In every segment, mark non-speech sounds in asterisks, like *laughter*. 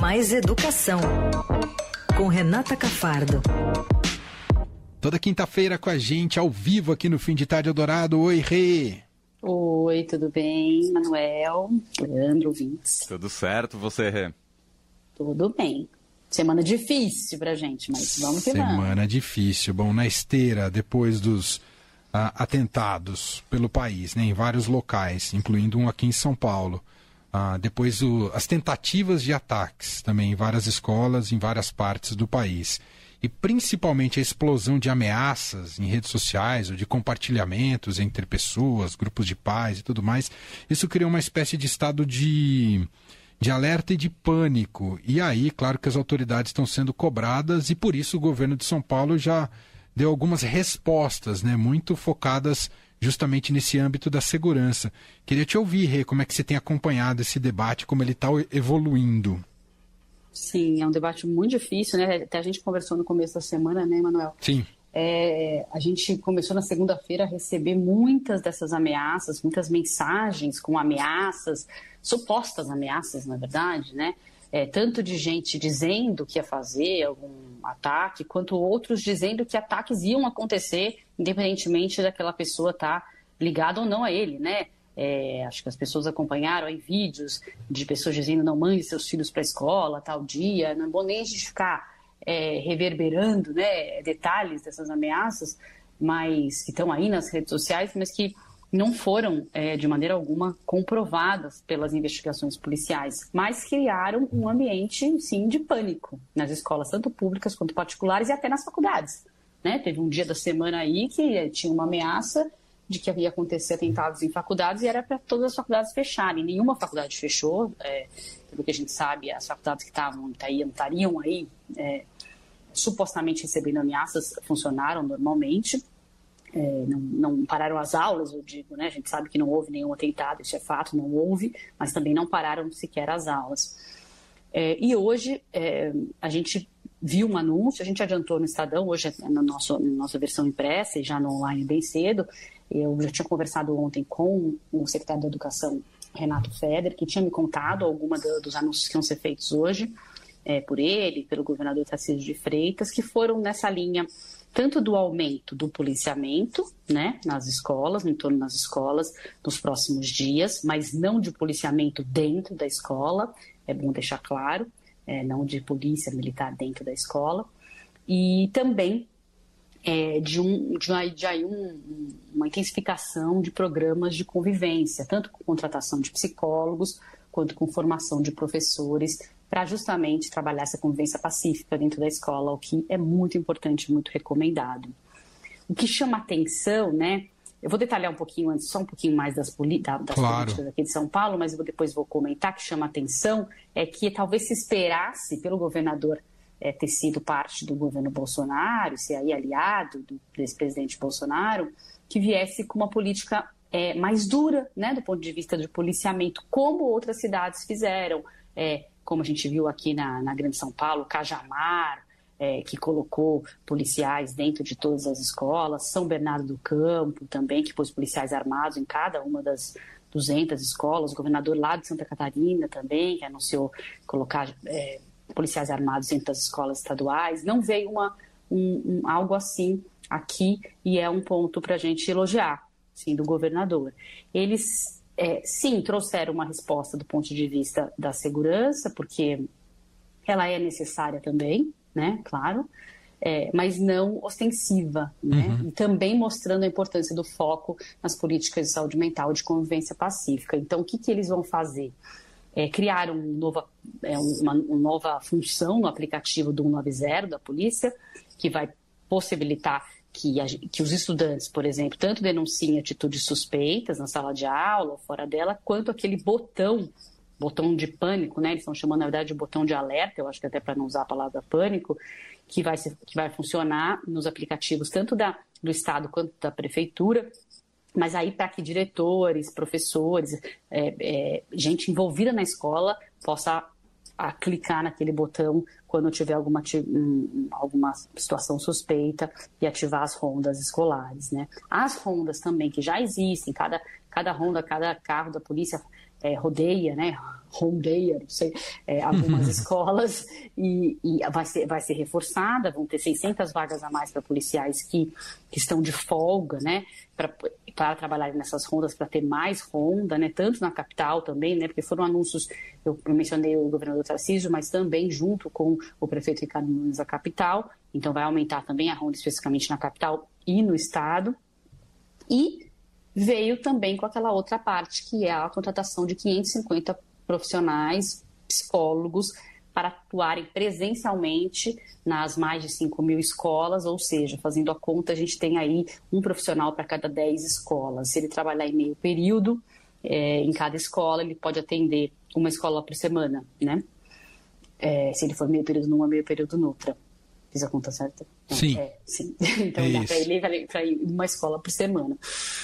Mais Educação, com Renata Cafardo. Toda quinta-feira com a gente, ao vivo aqui no Fim de Tarde Eldorado. Oi, Rê! Oi, tudo bem? Manuel, Leandro, ouvintes. Tudo certo, você, Rê? Tudo bem. Semana difícil pra gente, mas vamos que Semana vamos. Difícil. Bom, na esteira, depois dos ah, atentados pelo país, né, em vários locais, incluindo um aqui em São Paulo. Ah, depois o, as tentativas de ataques também em várias escolas, em várias partes do país. E principalmente a explosão de ameaças em redes sociais ou de compartilhamentos entre pessoas, grupos de pais e tudo mais. Isso criou uma espécie de estado de, de alerta e de pânico. E aí, claro que as autoridades estão sendo cobradas e por isso o governo de São Paulo já deu algumas respostas, né, muito focadas justamente nesse âmbito da segurança. Queria te ouvir, Rê, como é que você tem acompanhado esse debate, como ele está evoluindo. Sim, é um debate muito difícil, né? Até a gente conversou no começo da semana, né, Manuel? Sim. É, a gente começou na segunda-feira a receber muitas dessas ameaças, muitas mensagens com ameaças, supostas ameaças, na verdade, né? É, tanto de gente dizendo que ia fazer algum ataque, quanto outros dizendo que ataques iam acontecer, independentemente daquela pessoa estar tá ligada ou não a ele, né? É, acho que as pessoas acompanharam aí vídeos de pessoas dizendo não mande seus filhos para a escola tal dia. Não é bom nem a gente ficar é, reverberando né, detalhes dessas ameaças, mas que estão aí nas redes sociais, mas que não foram, é, de maneira alguma, comprovadas pelas investigações policiais, mas criaram um ambiente, sim, de pânico nas escolas, tanto públicas quanto particulares e até nas faculdades. Né? Teve um dia da semana aí que é, tinha uma ameaça de que ia acontecer atentados em faculdades e era para todas as faculdades fecharem. Nenhuma faculdade fechou, é, pelo que a gente sabe, as faculdades que estavam estariam aí é, supostamente recebendo ameaças funcionaram normalmente é, não, não, pararam as aulas, eu digo, né? A gente sabe que não houve nenhum atentado, isso é fato, não houve, mas também não pararam sequer as aulas. É, e hoje é, a gente viu um anúncio, a gente adiantou no Estadão, hoje é na, nosso, na nossa versão impressa e já no online bem cedo. Eu já tinha conversado ontem com o secretário da Educação, Renato Feder, que tinha me contado alguma dos anúncios que vão ser feitos hoje é, por ele, pelo governador Tarcísio de Freitas, que foram nessa linha tanto do aumento do policiamento, né, nas escolas, em torno das escolas, nos próximos dias, mas não de policiamento dentro da escola, é bom deixar claro, é, não de polícia militar dentro da escola, e também é, de, um, de, de aí um, uma intensificação de programas de convivência, tanto com contratação de psicólogos, quanto com formação de professores para justamente trabalhar essa convivência pacífica dentro da escola, o que é muito importante, muito recomendado. O que chama atenção, né? Eu vou detalhar um pouquinho antes, só um pouquinho mais das, das claro. políticas aqui de São Paulo, mas eu depois vou comentar que chama atenção é que talvez se esperasse pelo governador é, ter sido parte do governo Bolsonaro, ser aí aliado do ex-presidente Bolsonaro, que viesse com uma política é, mais dura, né, do ponto de vista de policiamento, como outras cidades fizeram. É, como a gente viu aqui na, na Grande São Paulo, Cajamar, é, que colocou policiais dentro de todas as escolas, São Bernardo do Campo também, que pôs policiais armados em cada uma das 200 escolas, o governador lá de Santa Catarina também, que anunciou colocar é, policiais armados dentro das escolas estaduais, não veio uma, um, um, algo assim aqui e é um ponto para a gente elogiar, sim, do governador. Eles é, sim, trouxeram uma resposta do ponto de vista da segurança, porque ela é necessária também, né? Claro, é, mas não ostensiva, né? Uhum. E também mostrando a importância do foco nas políticas de saúde mental e de convivência pacífica. Então, o que, que eles vão fazer? É, criar um nova, é, uma, uma nova função no aplicativo do 190 da polícia, que vai possibilitar que, a, que os estudantes, por exemplo, tanto denunciem atitudes suspeitas na sala de aula ou fora dela, quanto aquele botão, botão de pânico, né? Eles estão chamando, na verdade, de botão de alerta, eu acho que até para não usar a palavra pânico, que vai, que vai funcionar nos aplicativos tanto da, do Estado quanto da Prefeitura, mas aí para que diretores, professores, é, é, gente envolvida na escola possa a clicar naquele botão quando tiver alguma, alguma situação suspeita e ativar as rondas escolares. Né? As rondas também, que já existem, cada, cada ronda, cada carro da polícia é, rodeia, né? Home day, não sei, é, algumas escolas, e, e, vai, ser, vai ser reforçada, vão ter 600 vagas a mais para policiais que, que estão de folga, né, para trabalhar nessas rondas, para ter mais ronda, né, tanto na capital também, né, porque foram anúncios, eu mencionei o governador Tarcísio, mas também junto com o prefeito Ricardo Nunes da capital, então vai aumentar também a ronda especificamente na capital e no estado, e veio também com aquela outra parte, que é a contratação de 550 profissionais, psicólogos, para atuarem presencialmente nas mais de 5 mil escolas, ou seja, fazendo a conta, a gente tem aí um profissional para cada 10 escolas. Se ele trabalhar em meio período, é, em cada escola, ele pode atender uma escola por semana, né? É, se ele for meio período numa, meio período noutra. Fiz a conta certa? Sim. É, sim. *laughs* Então é dá para ele para ir uma escola por semana.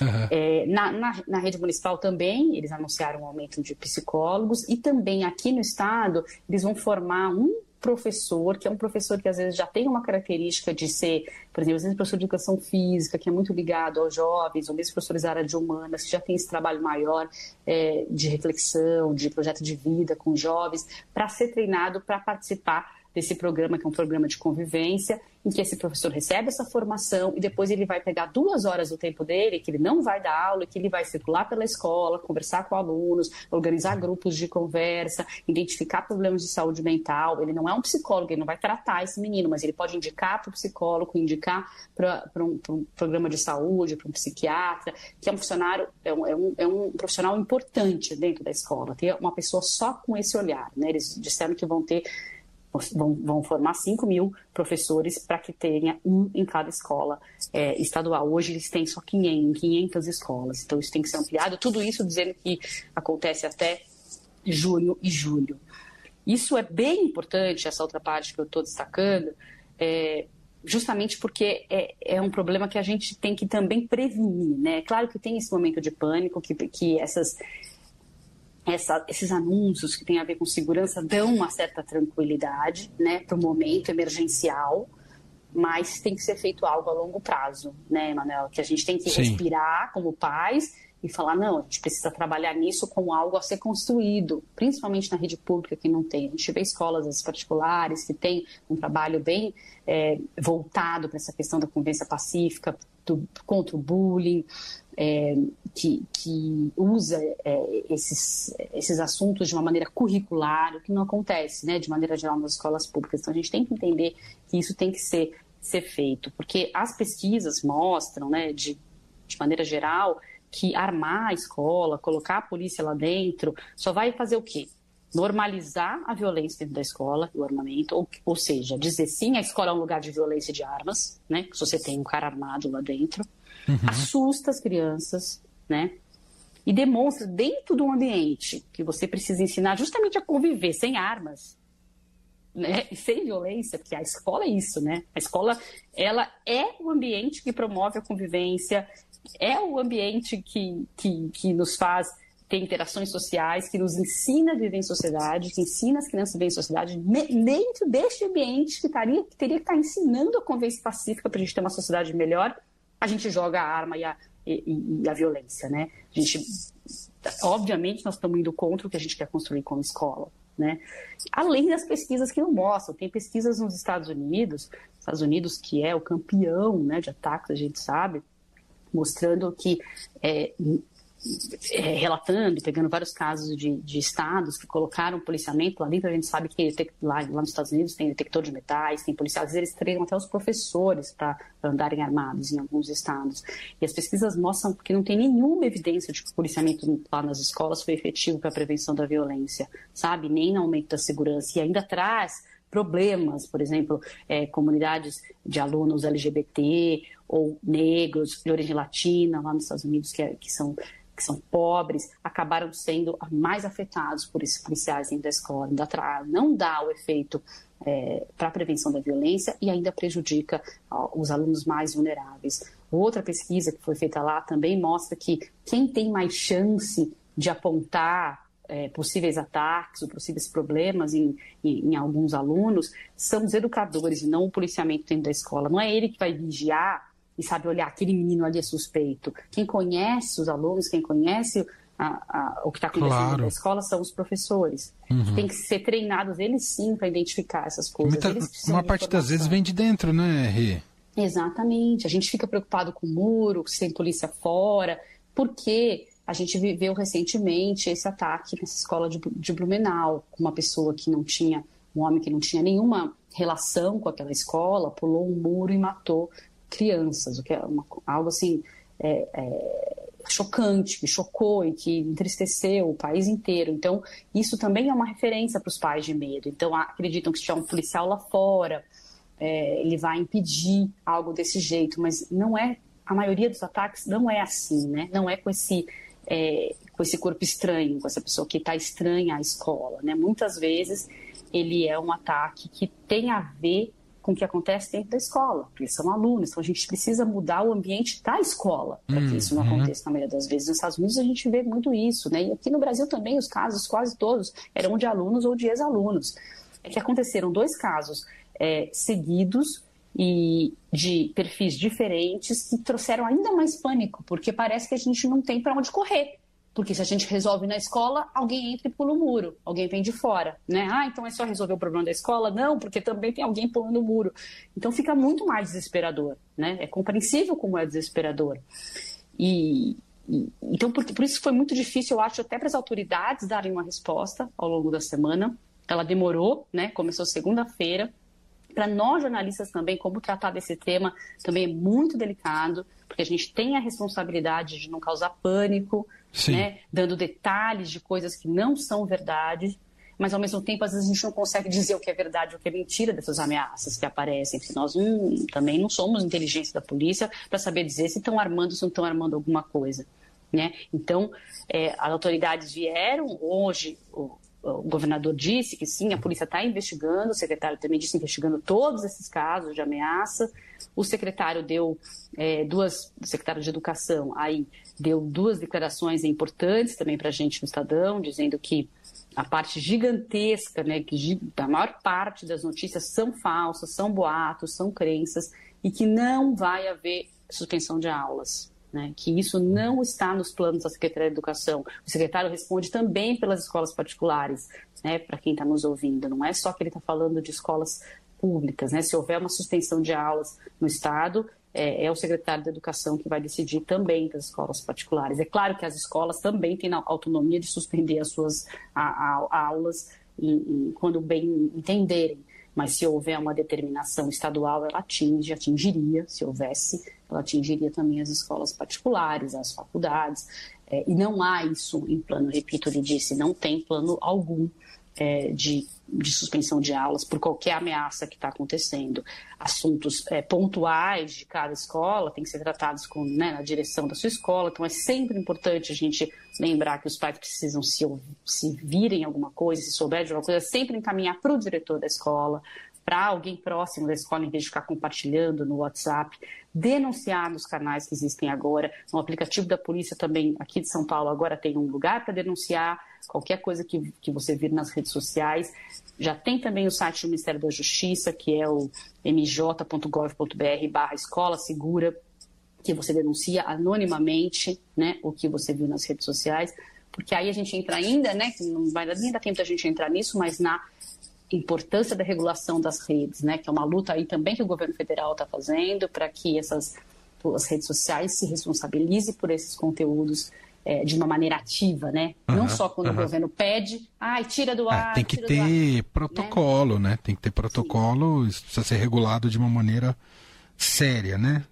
Uhum. É, na, na, na, rede municipal também, eles anunciaram um aumento de psicólogos e também aqui no estado, eles vão formar um professor, que é um professor que às vezes já tem uma característica de ser, por exemplo, às vezes professor de educação física, que é muito ligado aos jovens, ou mesmo professores da área de humanas, que já tem esse trabalho maior é, de reflexão, de projeto de vida com jovens, para ser treinado para participar desse programa, que é um programa de convivência, em que esse professor recebe essa formação e depois ele vai pegar duas horas do tempo dele, que ele não vai dar aula, que ele vai circular pela escola, conversar com alunos, organizar grupos de conversa, identificar problemas de saúde mental. Ele não é um psicólogo, ele não vai tratar esse menino, mas ele pode indicar para o psicólogo, indicar para um, um, programa de saúde, para um psiquiatra, que é um funcionário, é um, é um, é um profissional importante dentro da escola, ter uma pessoa só com esse olhar. Né? Eles disseram que vão ter vão, vão formar 5 mil professores para que tenha um em cada escola é, estadual. Hoje eles têm só 500, 500 escolas, então isso tem que ser ampliado. Tudo isso dizendo que acontece até junho e julho. Isso é bem importante, essa outra parte que eu estou destacando, é, justamente porque é, é, um problema que a gente tem que também prevenir. Né? Claro que tem esse momento de pânico, que, que essas essa, esses anúncios que têm a ver com segurança dão uma certa tranquilidade né, para o momento emergencial, mas tem que ser feito algo a longo prazo, né, Manuel? Que a gente tem que Sim. respirar como pais e falar, não, a gente precisa trabalhar nisso com algo a ser construído, principalmente na rede pública que não tem. A gente vê escolas particulares que têm um trabalho bem é, voltado para essa questão da convivência pacífica, do, contra o bullying, é, que, que, usa é, esses, esses assuntos de uma maneira curricular, o que não acontece, né, de maneira geral nas escolas públicas. Então a gente tem que entender que isso tem que ser, ser feito, porque as pesquisas mostram, né, de, de maneira geral, que armar a escola, colocar a polícia lá dentro, só vai fazer o quê? Normalizar a violência dentro da escola, o armamento, ou, ou seja, dizer sim, a escola é um lugar de violência de armas, né? Se você tem um cara armado lá dentro, uhum. assusta as crianças, né? E demonstra dentro do ambiente que você precisa ensinar justamente a conviver sem armas, né? E sem violência, porque a escola é isso, né? A escola, ela é o ambiente que promove a convivência, é o ambiente que, que, que nos faz ter interações sociais, que nos ensina a viver em sociedade, que ensina as crianças a viver em sociedade, dentro deste ambiente que, taria, que teria que estar ensinando a convivência pacífica para a gente ter uma sociedade melhor, a gente joga a arma e a, e, e a violência, né? A gente, obviamente, nós estamos indo contra o que a gente quer construir como escola, né? Além das pesquisas que não mostram, tem pesquisas nos Estados Unidos, Estados Unidos que é o campeão, né, de ataques, a gente sabe, mostrando que é, relatando, pegando vários casos de, de, estados que colocaram policiamento lá dentro, a gente sabe que lá, lá nos Estados Unidos tem detector de metais, tem policiais, eles treinam até os professores para andarem armados em alguns estados. E as pesquisas mostram que não tem nenhuma evidência de que o policiamento lá nas escolas foi efetivo para a prevenção da violência, sabe? Nem no aumento da segurança. E ainda traz problemas, por exemplo, é, comunidades de alunos LGBT ou negros de origem latina lá nos Estados Unidos que, é, que são que são pobres, acabaram sendo mais afetados por esses policiais dentro da escola. Ainda não dá o efeito é, para a prevenção da violência e ainda prejudica ó, os alunos mais vulneráveis. Outra pesquisa que foi feita lá também mostra que quem tem mais chance de apontar é, possíveis ataques ou possíveis problemas em, em, em, alguns alunos são os educadores e não o policiamento dentro da escola. Não é ele que vai vigiar e sabe olhar aquele menino ali é suspeito. Quem conhece os alunos, quem conhece a, a, o que está acontecendo claro. na escola são os professores. Uhum. Tem que ser treinados eles sim para identificar essas coisas. Muita, uma parte das vezes vem de dentro, né, Rê? Exatamente. A gente fica preocupado com o muro, se tem polícia fora, porque a gente viveu recentemente esse ataque nessa escola de, de Blumenau, com uma pessoa que não tinha, um homem que não tinha nenhuma relação com aquela escola, pulou um muro e matou crianças, o que é uma, algo assim é, é, chocante, que chocou e que entristeceu o país inteiro. Então, isso também é uma referência para os pais de medo. Então, acreditam que se tiver um policial lá fora, é, ele vai impedir algo desse jeito, mas não é. A maioria dos ataques não é assim, né? Não é com esse é, com esse corpo estranho, com essa pessoa que está estranha à escola, né? Muitas vezes ele é um ataque que tem a ver com o que acontece dentro da escola, porque são alunos, então a gente precisa mudar o ambiente da escola para que isso não uhum. aconteça na maioria das vezes. Nos Estados Unidos a gente vê muito isso, né? E aqui no Brasil também os casos, quase todos, eram de alunos ou de ex-alunos. É que aconteceram dois casos é, seguidos e de perfis diferentes que trouxeram ainda mais pânico, porque parece que a gente não tem para onde correr. Porque se a gente resolve na escola, alguém entra e pula o muro, alguém vem de fora, né? Ah, então é só resolver o problema da escola? Não, porque também tem alguém pulando o muro. Então fica muito mais desesperador, né? É compreensível como é desesperador. E, então por, por isso foi muito difícil, eu acho, até para as autoridades darem uma resposta ao longo da semana. Ela demorou, né? Começou segunda-feira, para nós jornalistas também, como tratar desse tema também é muito delicado, porque a gente tem a responsabilidade de não causar pânico, né, dando detalhes de coisas que não são verdade, mas ao mesmo tempo às vezes a gente não consegue dizer o que é verdade ou o que é mentira dessas ameaças que aparecem. Porque nós hum, também não somos inteligência da polícia para saber dizer se estão armando ou se não estão armando alguma coisa. Né? Então, é, as autoridades vieram hoje, o, governador disse que sim, a polícia está investigando, o secretário também disse investigando todos esses casos de ameaça. O secretário deu é, duas, o secretário de Educação aí deu duas declarações importantes também para a gente no Estadão, dizendo que a parte gigantesca, né, que a maior parte das notícias são falsas, são boatos, são crenças e que não vai haver suspensão de aulas né, que isso não está nos planos da Secretaria de Educação. O secretário responde também pelas escolas particulares, né, para quem está nos ouvindo. Não é só que ele está falando de escolas públicas. Né? Se houver uma suspensão de aulas no Estado, é, é, o secretário da Educação que vai decidir também das escolas particulares. É claro que as escolas também têm a autonomia de suspender as suas a, a, aulas quando bem entenderem. Mas se houver uma determinação estadual, ela atinge, atingiria, se houvesse, ela atingiria também as escolas particulares, as faculdades. É, e não há isso em plano, repito, ele disse, não tem plano algum é, de, de, suspensão de aulas por qualquer ameaça que está acontecendo. Assuntos é, pontuais de cada escola têm que ser tratados com, né, na direção da sua escola, então é sempre importante a gente lembrar que os pais precisam se, se virem alguma coisa, se souber de alguma coisa, sempre encaminhar para o diretor da escola, para alguém próximo da escola, em vez de ficar compartilhando no WhatsApp, denunciar nos canais que existem agora. No aplicativo da polícia também, aqui de São Paulo, agora tem um lugar para denunciar qualquer coisa que, que você vir nas redes sociais. Já tem também o site do Ministério da Justiça, que é o mj.gov.br barra escola segura, que você denuncia anonimamente né, o que você viu nas redes sociais, porque aí a gente entra ainda, né, não vai nem dar tempo da gente entrar nisso, mas na importância da regulação das redes, né, que é uma luta aí também que o governo federal está fazendo para que essas as redes sociais se responsabilizem por esses conteúdos é, de uma maneira ativa, né? Uhum, Não só quando uhum. o governo pede, ai, tira do ar. Tem que ter protocolo, né? né? Tem que ter protocolo, Sim. isso precisa ser regulado de uma maneira séria, né?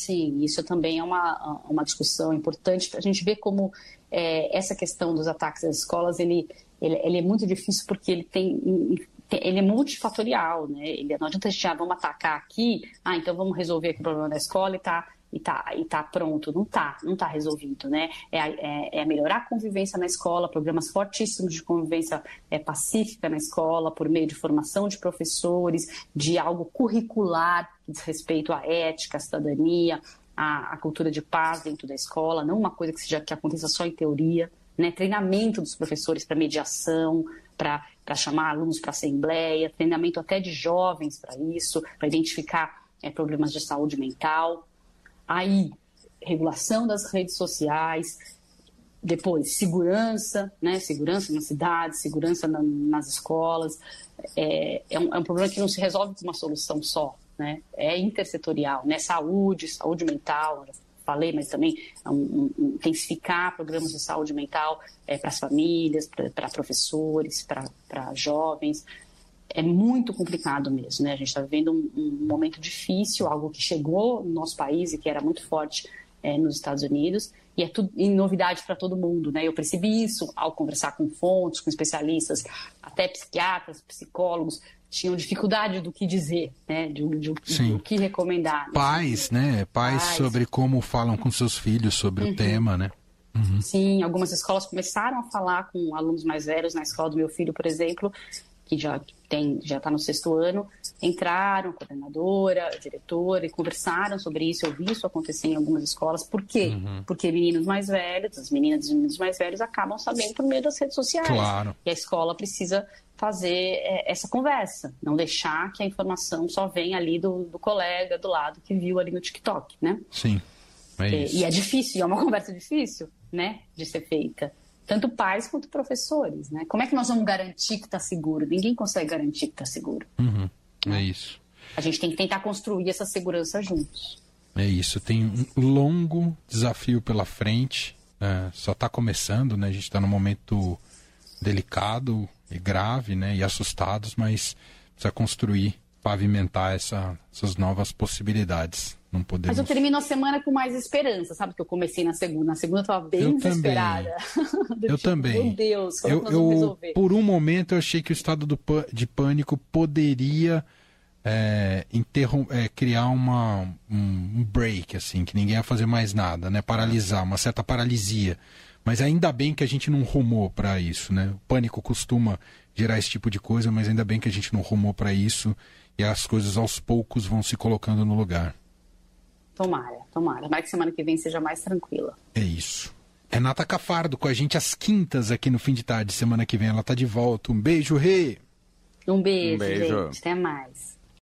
Sim, isso também é uma, uma discussão importante para a gente ver como é, essa questão dos ataques às escolas ele, ele, ele é muito difícil porque ele tem ele é multifatorial, né? Ele, não adianta a gente, ah, vamos atacar aqui, ah, então vamos resolver aqui o problema da escola e tá, e tá, e tá pronto. Não tá, não tá resolvido, né? É, é, é melhorar a convivência na escola, programas fortíssimos de convivência é, pacífica na escola, por meio de formação de professores, de algo curricular diz respeito à ética, à cidadania, à, à cultura de paz dentro da escola, não uma coisa que, seja, que aconteça só em teoria, né? Treinamento dos professores para mediação, para chamar alunos para assembleia, treinamento até de jovens para isso, para identificar é, problemas de saúde mental. Aí, regulação das redes sociais, depois, segurança, né? Segurança na cidade, segurança na, nas escolas. É, é, um, é um problema que não se resolve com uma solução só, né? É intersetorial, né? Saúde, saúde mental, falei, mas também é um, um, intensificar programas de saúde mental é, para as famílias, para professores, para jovens. É muito complicado mesmo, né? A gente está vivendo um, um momento difícil, algo que chegou no nosso país e que era muito forte é, nos Estados Unidos e é tudo em novidade para todo mundo, né? Eu percebi isso ao conversar com fontes, com especialistas, até psiquiatras, psicólogos tinham dificuldade do que dizer, né? De, de, de, do que recomendar. Né? Pais, né? Pais, Pais, sobre como falam com seus filhos sobre uhum. o tema, né? Uhum. Sim, algumas escolas começaram a falar com alunos mais velhos. Na escola do meu filho, por exemplo, que já tem já está no sexto ano, entraram, coordenadora, diretora, e conversaram sobre isso. Eu vi isso acontecer em algumas escolas. Por quê? Uhum. Porque meninos mais velhos, as meninas e meninos mais velhos acabam sabendo por meio das redes sociais. Claro. E a escola precisa fazer é, essa conversa, não deixar que a informação só venha ali do, do colega do lado que viu ali no TikTok, né? Sim. É isso. E, e é difícil, é uma conversa difícil, né, de ser feita tanto pais quanto professores, né? Como é que nós vamos garantir que está seguro? Ninguém consegue garantir que está seguro. Uhum. É isso. A gente tem que tentar construir essa segurança juntos. É isso. Tem um longo desafio pela frente. É, só está começando, né? A gente está num momento delicado e grave, né? E assustados, mas precisa construir, pavimentar essa, essas novas possibilidades. Não podemos... Mas eu termino a semana com mais esperança, sabe? Que eu comecei na segunda. Na segunda eu estava bem eu desesperada. *laughs* eu tipo, também. Meu Deus, como eu, nós vamos resolver? Por um momento eu achei que o estado do, de pânico poderia é, é, criar uma, um, um break, assim, que ninguém ia fazer mais nada, né? Paralisar, uma certa paralisia. Mas ainda bem que a gente não rumou para isso, né? O pânico costuma gerar esse tipo de coisa, mas ainda bem que a gente não rumou para isso e as coisas aos poucos vão se colocando no lugar. Tomara, tomara. Vai que semana que vem seja mais tranquila. É isso. Renata Cafardo com a gente às quintas aqui no fim de tarde. Semana que vem ela tá de volta. Um beijo, Rê. Um beijo, um beijo. gente. Até mais.